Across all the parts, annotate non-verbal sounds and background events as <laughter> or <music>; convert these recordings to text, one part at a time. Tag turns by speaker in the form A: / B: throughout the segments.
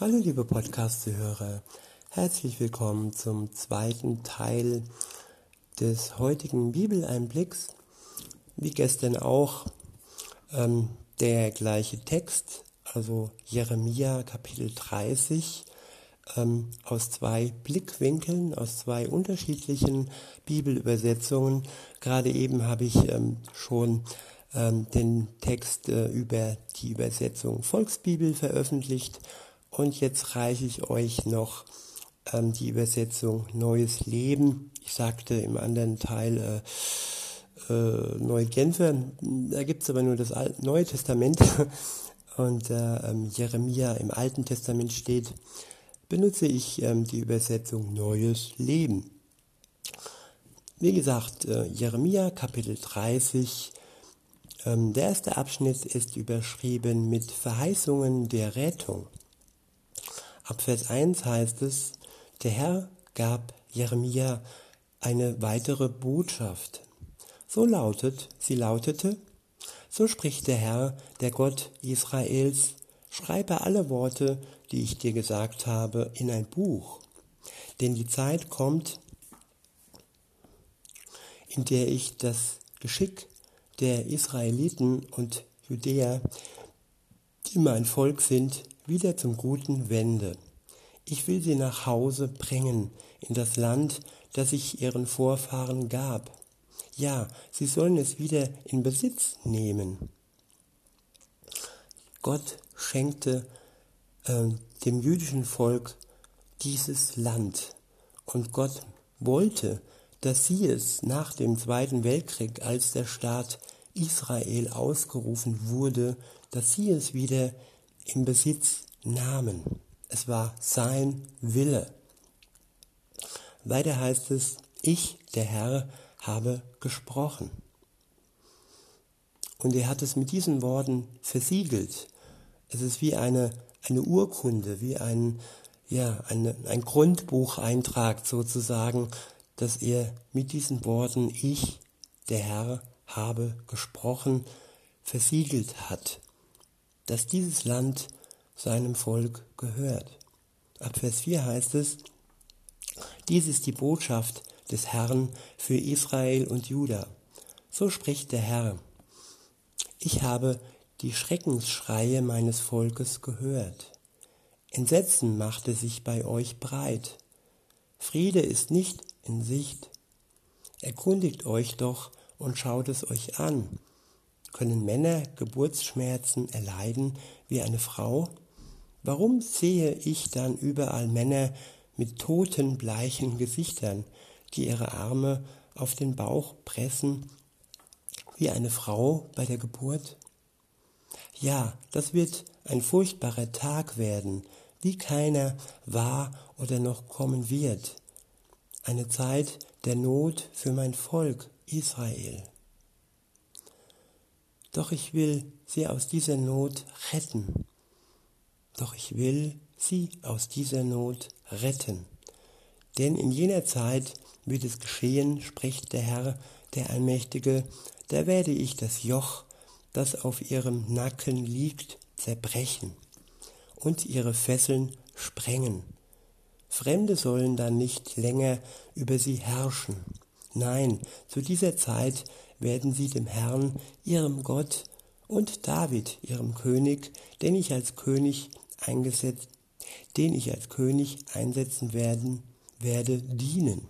A: Hallo liebe Podcast-Hörer, herzlich willkommen zum zweiten Teil des heutigen Bibeleinblicks. Wie gestern auch ähm, der gleiche Text, also Jeremia Kapitel 30, ähm, aus zwei Blickwinkeln, aus zwei unterschiedlichen Bibelübersetzungen. Gerade eben habe ich ähm, schon ähm, den Text äh, über die Übersetzung Volksbibel veröffentlicht und jetzt reiche ich euch noch ähm, die Übersetzung Neues Leben. Ich sagte im anderen Teil äh, äh, Neue Genfer, da gibt es aber nur das Al Neue Testament <laughs> und äh, ähm, Jeremia im Alten Testament steht, benutze ich ähm, die Übersetzung Neues Leben. Wie gesagt, äh, Jeremia Kapitel 30, ähm, der erste Abschnitt ist überschrieben mit Verheißungen der Rettung. Ab Vers 1 heißt es, der Herr gab Jeremia eine weitere Botschaft. So lautet, sie lautete, so spricht der Herr, der Gott Israels, schreibe alle Worte, die ich dir gesagt habe, in ein Buch. Denn die Zeit kommt, in der ich das Geschick der Israeliten und Judäer, die mein Volk sind, wieder zum Guten wende. Ich will sie nach Hause bringen, in das Land, das ich ihren Vorfahren gab. Ja, sie sollen es wieder in Besitz nehmen. Gott schenkte äh, dem jüdischen Volk dieses Land und Gott wollte, dass sie es nach dem Zweiten Weltkrieg, als der Staat Israel ausgerufen wurde, dass sie es wieder im Besitz nahmen. Es war sein Wille. Weiter heißt es, ich, der Herr, habe gesprochen. Und er hat es mit diesen Worten versiegelt. Es ist wie eine, eine Urkunde, wie ein, ja, eine, ein Grundbucheintrag sozusagen, dass er mit diesen Worten, ich, der Herr, habe gesprochen, versiegelt hat dass dieses Land seinem Volk gehört. Ab Vers 4 heißt es, dies ist die Botschaft des Herrn für Israel und Juda. So spricht der Herr. Ich habe die Schreckensschreie meines Volkes gehört. Entsetzen machte sich bei euch breit. Friede ist nicht in Sicht. Erkundigt euch doch und schaut es euch an. Können Männer Geburtsschmerzen erleiden wie eine Frau? Warum sehe ich dann überall Männer mit toten, bleichen Gesichtern, die ihre Arme auf den Bauch pressen, wie eine Frau bei der Geburt? Ja, das wird ein furchtbarer Tag werden, wie keiner war oder noch kommen wird. Eine Zeit der Not für mein Volk Israel. Doch ich will sie aus dieser Not retten. Doch ich will sie aus dieser Not retten. Denn in jener Zeit wird es geschehen, spricht der Herr, der Allmächtige, da werde ich das Joch, das auf ihrem Nacken liegt, zerbrechen und ihre Fesseln sprengen. Fremde sollen dann nicht länger über sie herrschen. Nein, zu dieser Zeit werden sie dem Herrn, ihrem Gott, und David, ihrem König, den ich als König eingesetzt, den ich als König einsetzen werden, werde dienen.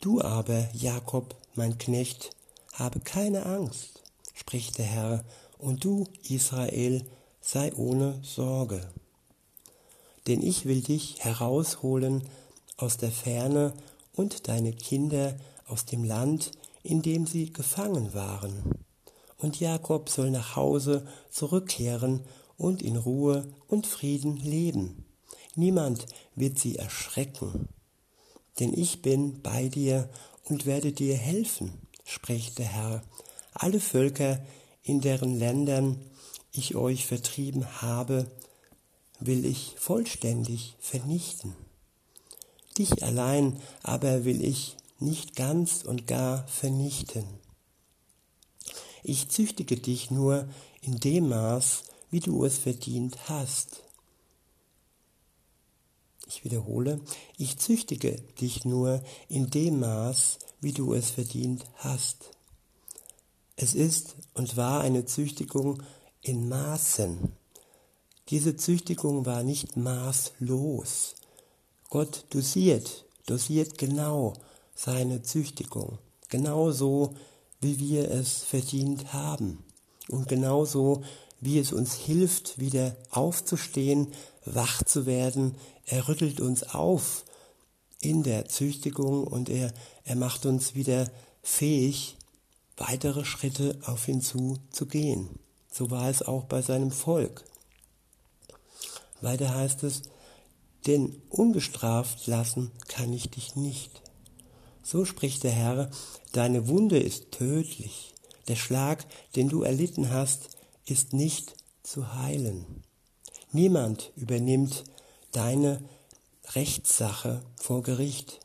A: Du aber, Jakob, mein Knecht, habe keine Angst, spricht der Herr, und du, Israel, sei ohne Sorge. Denn ich will dich herausholen aus der Ferne und deine Kinder aus dem Land, in dem sie gefangen waren. Und Jakob soll nach Hause zurückkehren und in Ruhe und Frieden leben. Niemand wird sie erschrecken. Denn ich bin bei dir und werde dir helfen, spricht der Herr. Alle Völker, in deren Ländern ich euch vertrieben habe, will ich vollständig vernichten. Dich allein aber will ich nicht ganz und gar vernichten. Ich züchtige dich nur in dem Maß, wie du es verdient hast. Ich wiederhole, ich züchtige dich nur in dem Maß, wie du es verdient hast. Es ist und war eine Züchtigung in Maßen. Diese Züchtigung war nicht maßlos. Gott dosiert, dosiert genau seine Züchtigung, genauso wie wir es verdient haben und genauso wie es uns hilft, wieder aufzustehen, wach zu werden. Er rüttelt uns auf in der Züchtigung und er, er macht uns wieder fähig, weitere Schritte auf ihn zu, zu gehen. So war es auch bei seinem Volk. Weiter heißt es, denn ungestraft lassen kann ich dich nicht. So spricht der Herr, deine Wunde ist tödlich, der Schlag, den du erlitten hast, ist nicht zu heilen. Niemand übernimmt deine Rechtssache vor Gericht.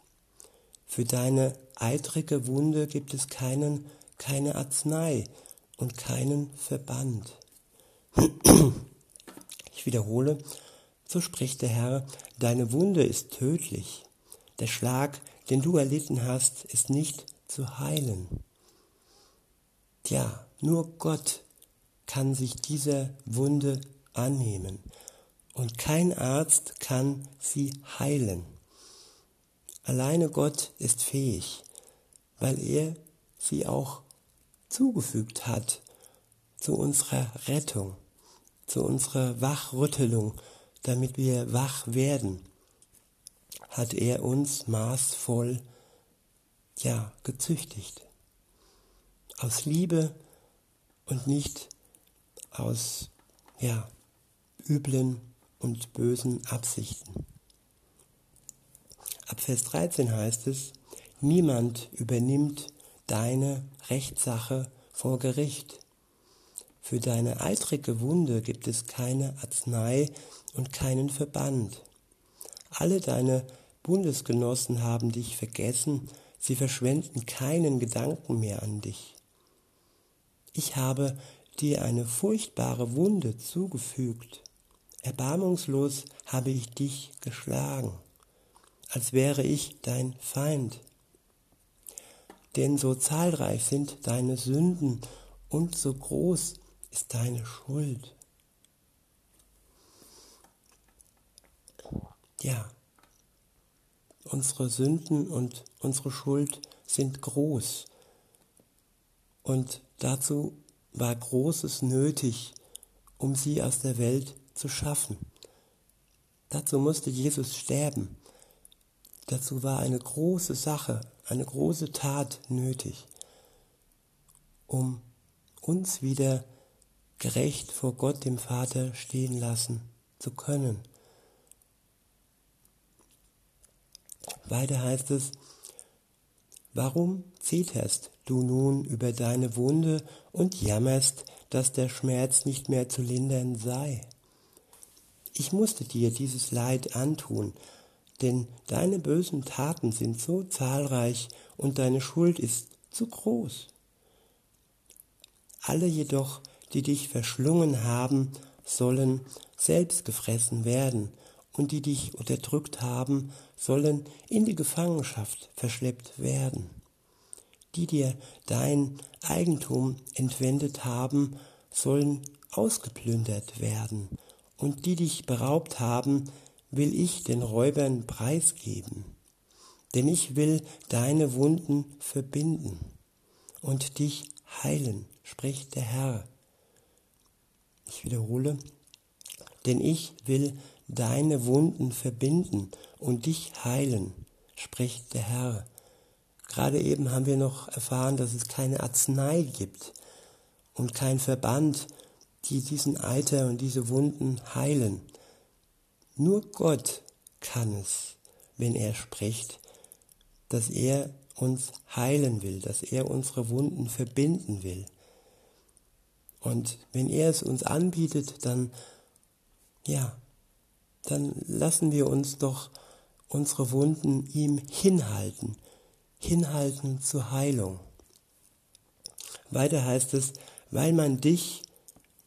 A: Für deine eitrige Wunde gibt es keinen, keine Arznei und keinen Verband. Ich wiederhole, so spricht der Herr, deine Wunde ist tödlich, der Schlag, den du erlitten hast, ist nicht zu heilen. Tja, nur Gott kann sich dieser Wunde annehmen und kein Arzt kann sie heilen. Alleine Gott ist fähig, weil er sie auch zugefügt hat zu unserer Rettung, zu unserer Wachrüttelung, damit wir wach werden, hat er uns maßvoll, ja, gezüchtigt. Aus Liebe und nicht aus, ja, üblen und bösen Absichten. Ab Vers 13 heißt es, niemand übernimmt deine Rechtssache vor Gericht. Für deine eitrige Wunde gibt es keine Arznei und keinen Verband. Alle deine Bundesgenossen haben dich vergessen, sie verschwenden keinen Gedanken mehr an dich. Ich habe dir eine furchtbare Wunde zugefügt. Erbarmungslos habe ich dich geschlagen, als wäre ich dein Feind. Denn so zahlreich sind deine Sünden und so groß ist deine Schuld. Ja, unsere Sünden und unsere Schuld sind groß. Und dazu war Großes nötig, um sie aus der Welt zu schaffen. Dazu musste Jesus sterben. Dazu war eine große Sache, eine große Tat nötig, um uns wieder gerecht vor Gott dem Vater stehen lassen zu können. Weiter heißt es, warum zitterst du nun über deine Wunde und jammerst, dass der Schmerz nicht mehr zu lindern sei? Ich musste dir dieses Leid antun, denn deine bösen Taten sind so zahlreich und deine Schuld ist zu groß. Alle jedoch, die dich verschlungen haben, sollen selbst gefressen werden, und die dich unterdrückt haben, sollen in die Gefangenschaft verschleppt werden. Die dir dein Eigentum entwendet haben, sollen ausgeplündert werden, und die dich beraubt haben, will ich den Räubern preisgeben. Denn ich will deine Wunden verbinden und dich heilen, spricht der Herr. Ich wiederhole, denn ich will deine Wunden verbinden und dich heilen, spricht der Herr. Gerade eben haben wir noch erfahren, dass es keine Arznei gibt und kein Verband, die diesen Eiter und diese Wunden heilen. Nur Gott kann es, wenn er spricht, dass er uns heilen will, dass er unsere Wunden verbinden will. Und wenn er es uns anbietet, dann, ja, dann lassen wir uns doch unsere Wunden ihm hinhalten, hinhalten zur Heilung. Weiter heißt es, weil man dich,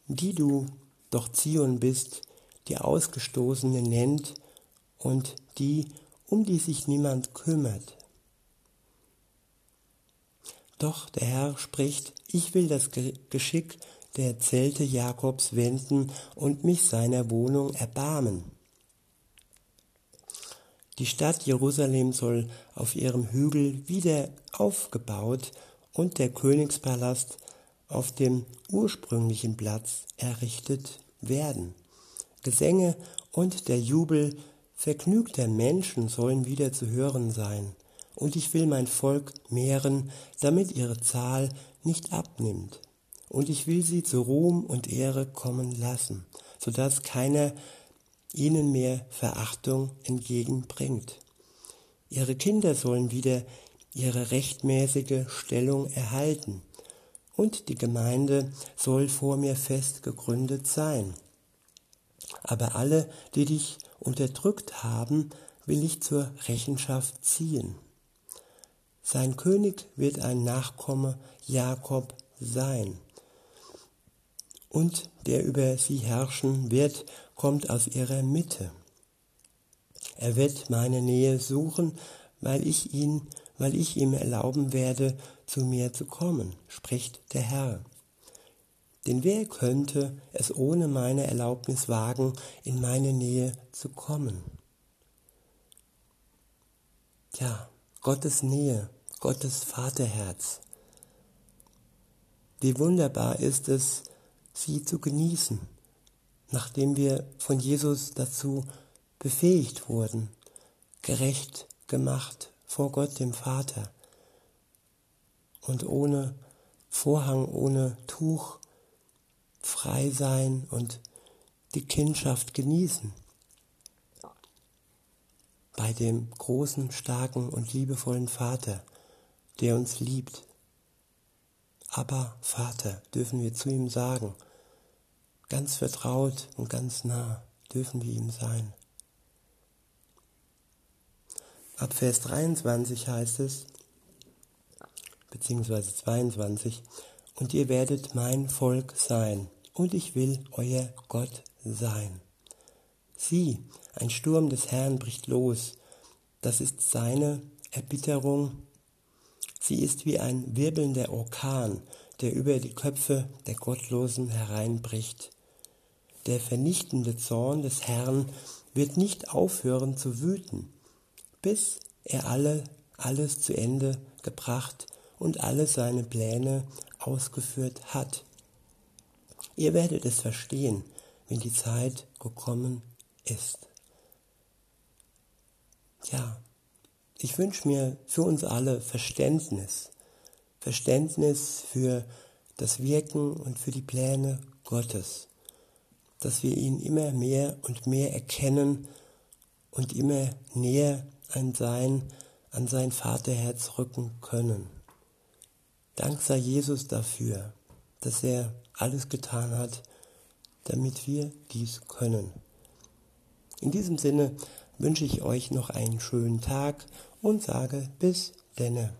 A: die du doch Zion bist, die Ausgestoßene nennt und die, um die sich niemand kümmert. Doch der Herr spricht, ich will das Geschick der Zelte Jakobs wenden und mich seiner Wohnung erbarmen. Die Stadt Jerusalem soll auf ihrem Hügel wieder aufgebaut und der Königspalast auf dem ursprünglichen Platz errichtet werden. Gesänge und der Jubel vergnügter Menschen sollen wieder zu hören sein. Und ich will mein Volk mehren, damit ihre Zahl nicht abnimmt. Und ich will sie zu Ruhm und Ehre kommen lassen, so dass keiner ihnen mehr Verachtung entgegenbringt. Ihre Kinder sollen wieder ihre rechtmäßige Stellung erhalten, und die Gemeinde soll vor mir fest gegründet sein. Aber alle, die dich unterdrückt haben, will ich zur Rechenschaft ziehen. Sein König wird ein Nachkomme Jakob sein. Und der über sie herrschen wird, kommt aus ihrer Mitte. Er wird meine Nähe suchen, weil ich ihn, weil ich ihm erlauben werde, zu mir zu kommen, spricht der Herr. Denn wer könnte es ohne meine Erlaubnis wagen, in meine Nähe zu kommen? Ja, Gottes Nähe, Gottes Vaterherz. Wie wunderbar ist es, sie zu genießen, nachdem wir von Jesus dazu befähigt wurden, gerecht gemacht vor Gott dem Vater und ohne Vorhang, ohne Tuch frei sein und die Kindschaft genießen. Bei dem großen, starken und liebevollen Vater, der uns liebt. Aber Vater dürfen wir zu ihm sagen. Ganz vertraut und ganz nah dürfen wir ihm sein. Ab Vers 23 heißt es, beziehungsweise 22, und ihr werdet mein Volk sein, und ich will euer Gott sein. Sieh, ein Sturm des Herrn bricht los, das ist seine Erbitterung. Sie ist wie ein wirbelnder Orkan, der über die Köpfe der Gottlosen hereinbricht. Der vernichtende Zorn des Herrn wird nicht aufhören zu wüten, bis er alle, alles zu Ende gebracht und alle seine Pläne ausgeführt hat. Ihr werdet es verstehen, wenn die Zeit gekommen ist. Ja, ich wünsche mir für uns alle Verständnis. Verständnis für das Wirken und für die Pläne Gottes. Dass wir ihn immer mehr und mehr erkennen und immer näher an sein, an sein Vaterherz rücken können. Dank sei Jesus dafür, dass er alles getan hat, damit wir dies können. In diesem Sinne wünsche ich euch noch einen schönen Tag und sage bis denne.